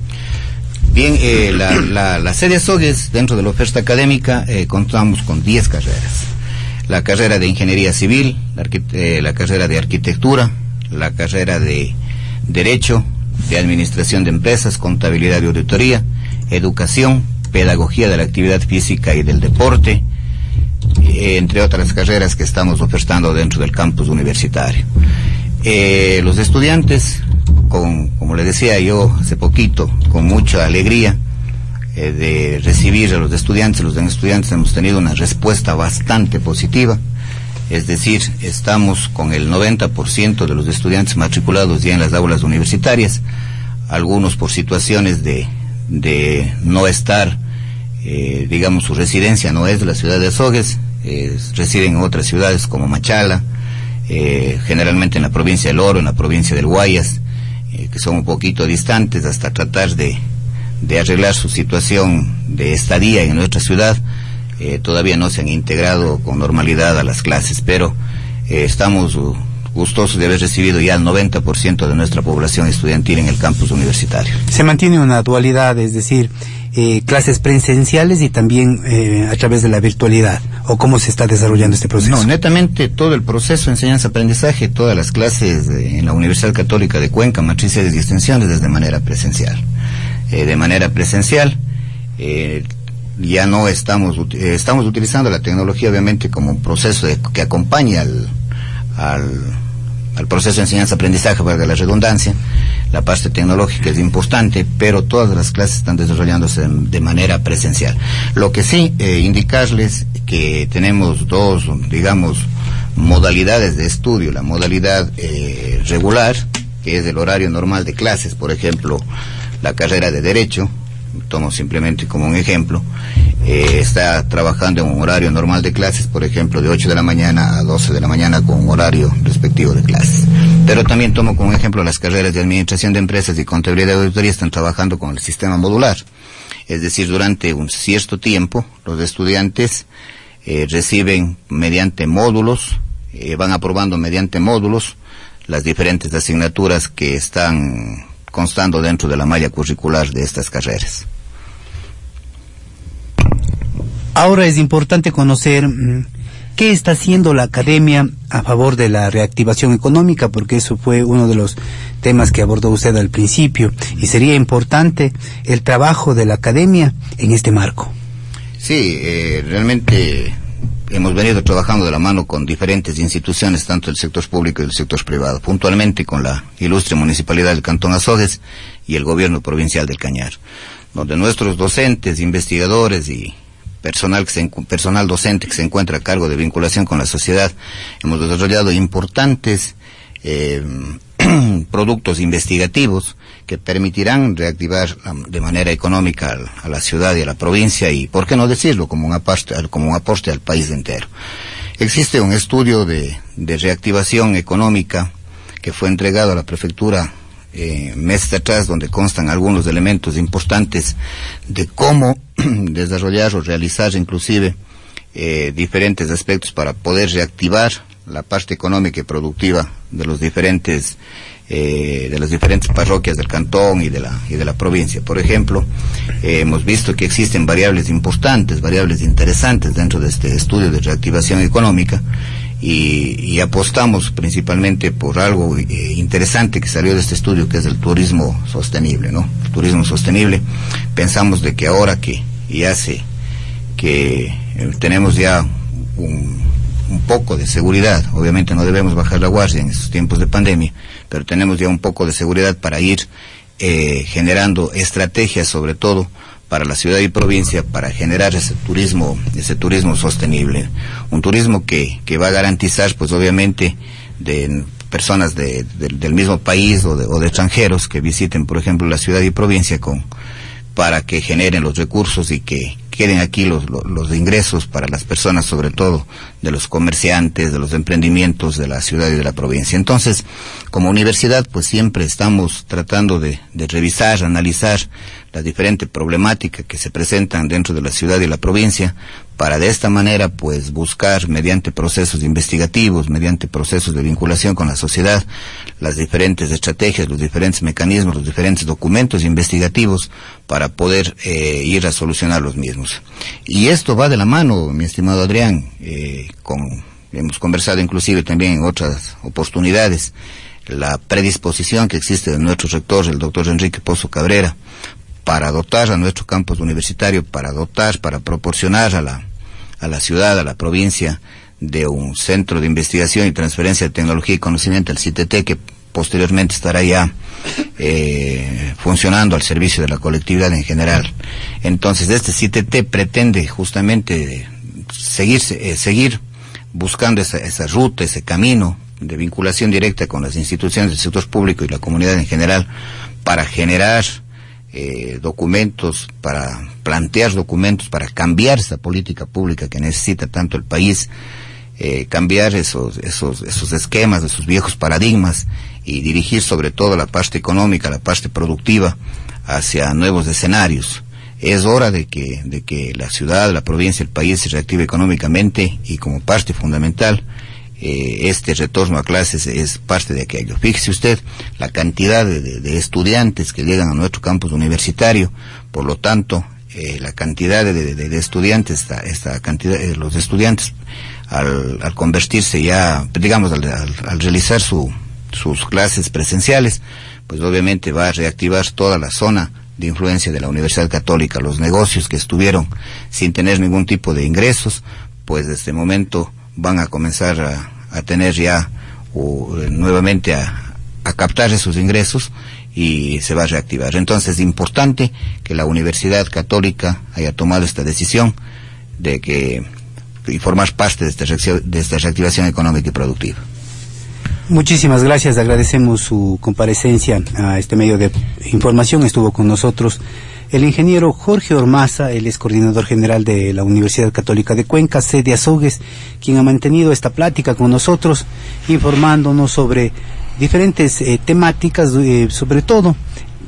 Bien, eh, la, la, la, sede SOGES, dentro de la oferta académica, contamos con 10 carreras. La carrera de Ingeniería Civil, la, la, carrera de Arquitectura, la carrera de Derecho, de Administración de Empresas, Contabilidad y Auditoría, Educación, Pedagogía de la Actividad Física y del Deporte, entre otras carreras que estamos ofertando dentro del campus universitario. los estudiantes con, como le decía yo hace poquito, con mucha alegría eh, de recibir a los estudiantes. Los estudiantes hemos tenido una respuesta bastante positiva. Es decir, estamos con el 90% de los estudiantes matriculados ya en las aulas universitarias, algunos por situaciones de, de no estar, eh, digamos, su residencia no es la ciudad de Azogues, residen en otras ciudades como Machala, eh, generalmente en la provincia del Oro, en la provincia del Guayas, eh, que son un poquito distantes hasta tratar de, de, arreglar su situación de estadía en nuestra ciudad, eh, todavía no se han integrado con normalidad a las clases, pero eh, estamos uh, gustosos de haber recibido ya el 90% de nuestra población estudiantil en el campus universitario. Se mantiene una dualidad, es decir, eh, clases presenciales y también eh, a través de la virtualidad? ¿O cómo se está desarrollando este proceso? No, netamente todo el proceso de enseñanza-aprendizaje, todas las clases de, en la Universidad Católica de Cuenca, matrices y extensiones, es de manera presencial. Eh, de manera presencial, ya no estamos, eh, estamos utilizando la tecnología obviamente como un proceso de, que acompaña al, al proceso de enseñanza-aprendizaje, valga la redundancia. La parte tecnológica es importante, pero todas las clases están desarrollándose de, de manera presencial. Lo que sí, eh, indicarles que tenemos dos, digamos, modalidades de estudio. La modalidad eh, regular, que es el horario normal de clases, por ejemplo, la carrera de Derecho, tomo simplemente como un ejemplo, eh, está trabajando en un horario normal de clases, por ejemplo, de 8 de la mañana a 12 de la mañana con un horario respectivo de clases. Pero también tomo como ejemplo las carreras de Administración de Empresas y Contabilidad de Auditoría están trabajando con el sistema modular. Es decir, durante un cierto tiempo, los estudiantes eh, reciben mediante módulos, eh, van aprobando mediante módulos las diferentes asignaturas que están constando dentro de la malla curricular de estas carreras. Ahora es importante conocer mmm, qué está haciendo la academia a favor de la reactivación económica, porque eso fue uno de los temas que abordó usted al principio, y sería importante el trabajo de la academia en este marco. Sí, eh, realmente hemos venido trabajando de la mano con diferentes instituciones, tanto del sector público y del sector privado, puntualmente con la ilustre municipalidad del Cantón Azogues y el gobierno provincial del Cañar, donde nuestros docentes, investigadores y personal, que se, personal docente que se encuentra a cargo de vinculación con la sociedad, hemos desarrollado importantes eh, [CLEARS THROAT] productos investigativos que permitirán reactivar de manera económica a la ciudad y a la provincia y, por qué no decirlo, como un aporte, como un aporte al país entero. Existe un estudio de, reactivación económica que fue entregado a la prefectura eh, meses atrás, donde constan algunos elementos importantes de cómo [CLEARS THROAT] desarrollar o realizar inclusive eh, diferentes aspectos para poder reactivar la parte económica y productiva de los diferentes eh, de las diferentes parroquias del cantón y de la y de la provincia. Por ejemplo, eh, hemos visto que existen variables importantes, variables interesantes dentro de este estudio de reactivación económica y, apostamos principalmente por algo eh, interesante que salió de este estudio, que es el turismo sostenible, ¿no? El turismo sostenible. Pensamos de que ahora que ya se que tenemos ya un, un poco de seguridad. Obviamente no debemos bajar la guardia en estos tiempos de pandemia, pero tenemos ya un poco de seguridad para ir eh, generando estrategias, sobre todo para la ciudad y provincia, para generar ese turismo, ese turismo sostenible, un turismo que, que va a garantizar, pues obviamente, de personas de, del mismo país o de, o de extranjeros que visiten, por ejemplo, la ciudad y provincia con para que generen los recursos y que queden aquí los, los, ingresos para las personas, sobre todo de los comerciantes, de los emprendimientos de la ciudad y de la provincia. Entonces, como universidad, pues siempre estamos tratando de, de revisar, analizar la diferente problemática que se presentan dentro de la ciudad y la provincia para de esta manera pues buscar mediante procesos investigativos, mediante procesos de vinculación con la sociedad, las diferentes estrategias, los diferentes mecanismos, los diferentes documentos investigativos para poder eh, ir a solucionar los mismos. Y esto va de la mano, mi estimado Adrián, eh, con, hemos conversado inclusive también en otras oportunidades, la predisposición que existe de nuestro rector, el doctor Enrique Pozo Cabrera, para dotar a nuestro campus universitario, para dotar, para proporcionar a la, a la ciudad, a la provincia, de un centro de investigación y transferencia de tecnología y conocimiento, el CITT, que posteriormente estará ya eh, funcionando al servicio de la colectividad en general. Entonces, este CITT pretende justamente seguir, eh, seguir buscando esa, esa ruta, ese camino de vinculación directa con las instituciones del sector público y la comunidad en general para generar eh, documentos, para plantear documentos, para cambiar esa política pública que necesita tanto el país, eh, cambiar esos, esos, esos esquemas, esos viejos paradigmas y dirigir sobre todo la parte económica, la parte productiva hacia nuevos escenarios. Es hora de que, de que la ciudad, la provincia, el país se reactive económicamente y como parte fundamental eh, este retorno a clases es parte de aquello. Fíjese usted la cantidad de, estudiantes que llegan a nuestro campus universitario, por lo tanto, eh, la cantidad de, estudiantes, esta, esta cantidad, de los estudiantes, al, al, convertirse ya, digamos, al, al, realizar su, sus clases presenciales, pues obviamente va a reactivar toda la zona de influencia de la Universidad Católica, los negocios que estuvieron sin tener ningún tipo de ingresos, pues desde este momento van a comenzar a, tener ya nuevamente a, a captar esos ingresos y se va a reactivar. Entonces es importante que la Universidad Católica haya tomado esta decisión de que y formar parte de esta, de esta reactivación económica y productiva. Muchísimas gracias, agradecemos su comparecencia a este medio de información, estuvo con nosotros el ingeniero Jorge Ormaza, él es coordinador general de la Universidad Católica de Cuenca, sede Azogues, quien ha mantenido esta plática con nosotros, informándonos sobre diferentes eh, temáticas, eh, sobre todo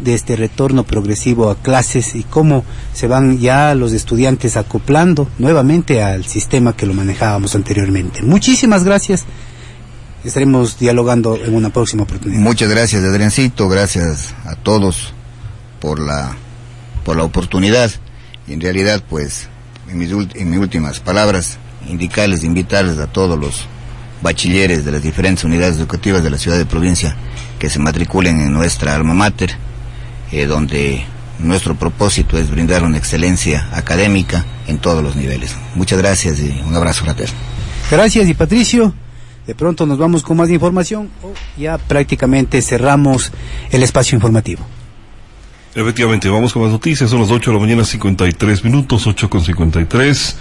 de este retorno progresivo a clases y cómo se van ya los estudiantes acoplando nuevamente al sistema que lo manejábamos anteriormente. Muchísimas gracias. Estaremos dialogando en una próxima oportunidad. Muchas gracias, Adriancito. Gracias a todos por la por la oportunidad. Y en realidad, pues, en mis, en mis últimas palabras, indicarles, invitarles a todos los bachilleres de las diferentes unidades educativas de la ciudad de provincia que se matriculen en nuestra alma mater, eh, donde nuestro propósito es brindar una excelencia académica en todos los niveles. Muchas gracias y un abrazo fraterno. Gracias y Patricio, de pronto nos vamos con más información o ya prácticamente cerramos el espacio informativo. Efectivamente, vamos con más noticias. Son las 8 de la mañana, 53 minutos, 8 con 53.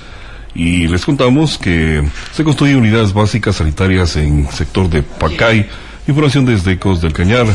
Y les contamos que se construyen unidades básicas sanitarias en sector de Pacay. Información desde Ecos del Cañar.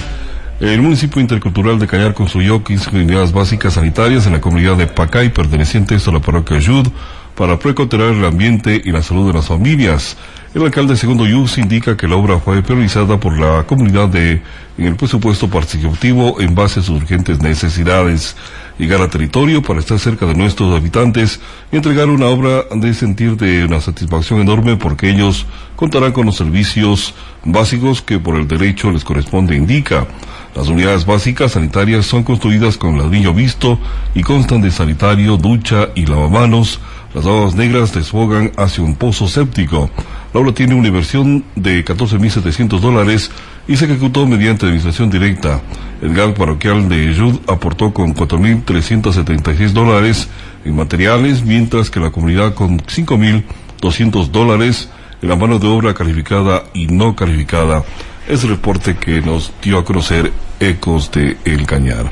El municipio intercultural de Cañar construyó 15 unidades básicas sanitarias en la comunidad de Pacay, pertenecientes a la parroquia Yud, para precontener el ambiente y la salud de las familias. El alcalde segundo Yus indica que la obra fue priorizada por la comunidad de, en el presupuesto participativo en base a sus urgentes necesidades. Llegar al territorio para estar cerca de nuestros habitantes y entregar una obra de sentir de una satisfacción enorme porque ellos contarán con los servicios básicos que por el derecho les corresponde indica. Las unidades básicas sanitarias son construidas con ladrillo visto y constan de sanitario, ducha y lavamanos. Las aguas negras desfogan hacia un pozo séptico. La obra tiene una inversión de 14.700 dólares y se ejecutó mediante administración directa. El GAL parroquial de Yud aportó con 4.376 dólares en materiales, mientras que la comunidad con 5.200 dólares en la mano de obra calificada y no calificada. Es el reporte que nos dio a conocer Ecos de El Cañar.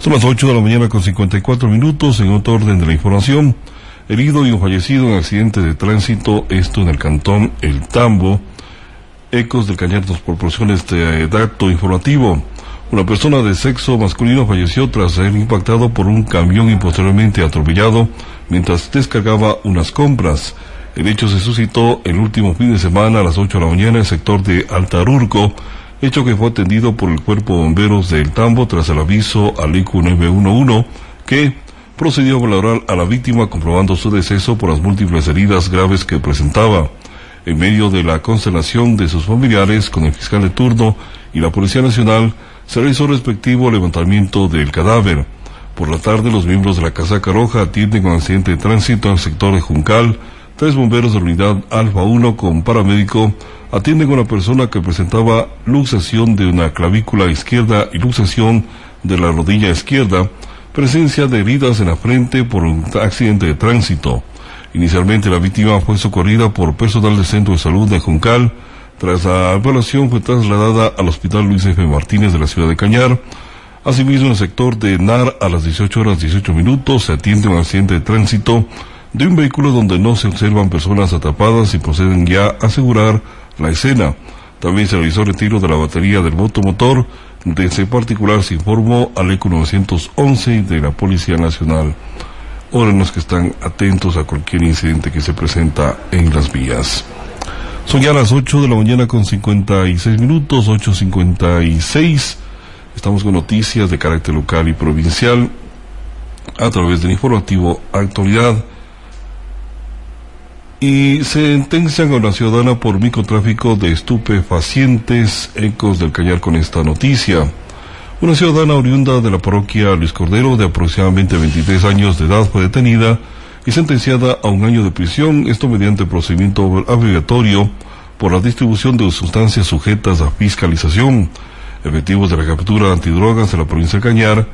Son las 8 de la mañana con 54 minutos en otro orden de la información herido y un fallecido en accidente de tránsito, esto en el cantón El Tambo. Ecos del Cañar nos proporciona este dato informativo. Una persona de sexo masculino falleció tras ser impactado por un camión y posteriormente atropellado mientras descargaba unas compras. El hecho se suscitó el último fin de semana a las 8 de la mañana en el sector de Altarurco, hecho que fue atendido por el Cuerpo de Bomberos del Tambo tras el aviso al IQ 911 que procedió a valorar a la víctima comprobando su deceso por las múltiples heridas graves que presentaba. En medio de la constelación de sus familiares con el fiscal de turno y la Policía Nacional, se realizó respectivo levantamiento del cadáver. Por la tarde, los miembros de la Casaca Roja atienden con accidente de tránsito en el sector de Juncal. Tres bomberos de la unidad Alfa 1 con paramédico atienden con una persona que presentaba luxación de una clavícula izquierda y luxación de la rodilla izquierda presencia de heridas en la frente por un accidente de tránsito. Inicialmente la víctima fue socorrida por personal del Centro de Salud de Juncal. Tras la evaluación fue trasladada al Hospital Luis F. Martínez de la ciudad de Cañar. Asimismo, en el sector de NAR, a las 18 horas 18 minutos, se atiende un accidente de tránsito de un vehículo donde no se observan personas atrapadas y proceden ya a asegurar la escena. También se realizó retiro de la batería del motor de ese particular se informó al ECO 911 de la Policía Nacional. Órdenes que están atentos a cualquier incidente que se presenta en las vías. Son ya las 8 de la mañana con 56 minutos, 8.56. Estamos con noticias de carácter local y provincial a través del informativo Actualidad y sentencian a una ciudadana por microtráfico de estupefacientes. Ecos del Cañar con esta noticia. Una ciudadana oriunda de la parroquia Luis Cordero de aproximadamente 23 años de edad fue detenida y sentenciada a un año de prisión, esto mediante procedimiento obligatorio por la distribución de sustancias sujetas a fiscalización. Efectivos de la captura antidrogas de la provincia de Cañar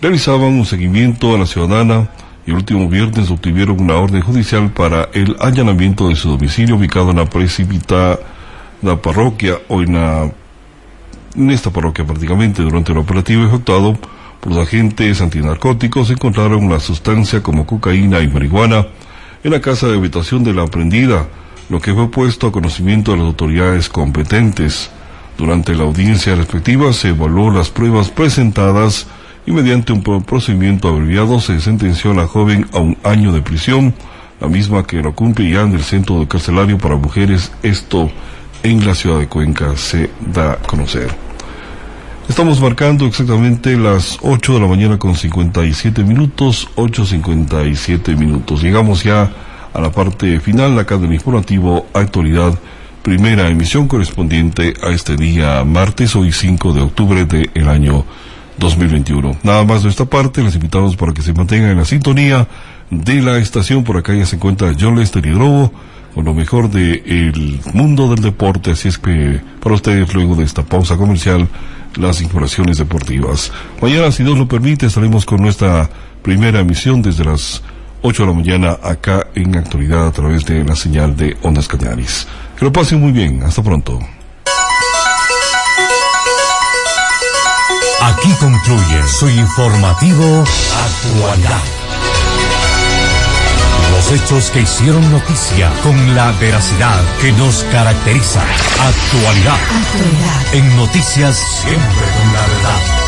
realizaban un seguimiento a la ciudadana y último viernes obtuvieron una orden judicial para el allanamiento de su domicilio ubicado en la precipitada parroquia o en, en esta parroquia prácticamente durante el operativo efectuado por los agentes antinarcóticos encontraron la sustancia como cocaína y marihuana en la casa de habitación de la aprendida, lo que fue puesto a conocimiento de las autoridades competentes. Durante la audiencia respectiva se evaluó las pruebas presentadas y mediante un procedimiento abreviado se sentenció a la joven a un año de prisión, la misma que lo cumple ya en el centro de carcelario para mujeres, esto en la ciudad de Cuenca se da a conocer. Estamos marcando exactamente las 8 de la mañana con 57 minutos, 8.57 minutos. Llegamos ya a la parte final acá del informativo Actualidad, primera emisión correspondiente a este día martes, hoy 5 de octubre del año 2021. Nada más de esta parte, les invitamos para que se mantengan en la sintonía de la estación. Por acá ya se encuentra John Lester Hidrobo con lo mejor del mundo del deporte. Así es que para ustedes, luego de esta pausa comercial, las informaciones deportivas. Mañana, si Dios lo permite, estaremos con nuestra primera emisión desde las 8 de la mañana acá en actualidad a través de la señal de Ondas Canaris. Que lo pasen muy bien. Hasta pronto. Aquí concluye su informativo Actualidad. Los hechos que hicieron noticia con la veracidad que nos caracteriza. Actualidad. Actualidad. En noticias siempre con la verdad.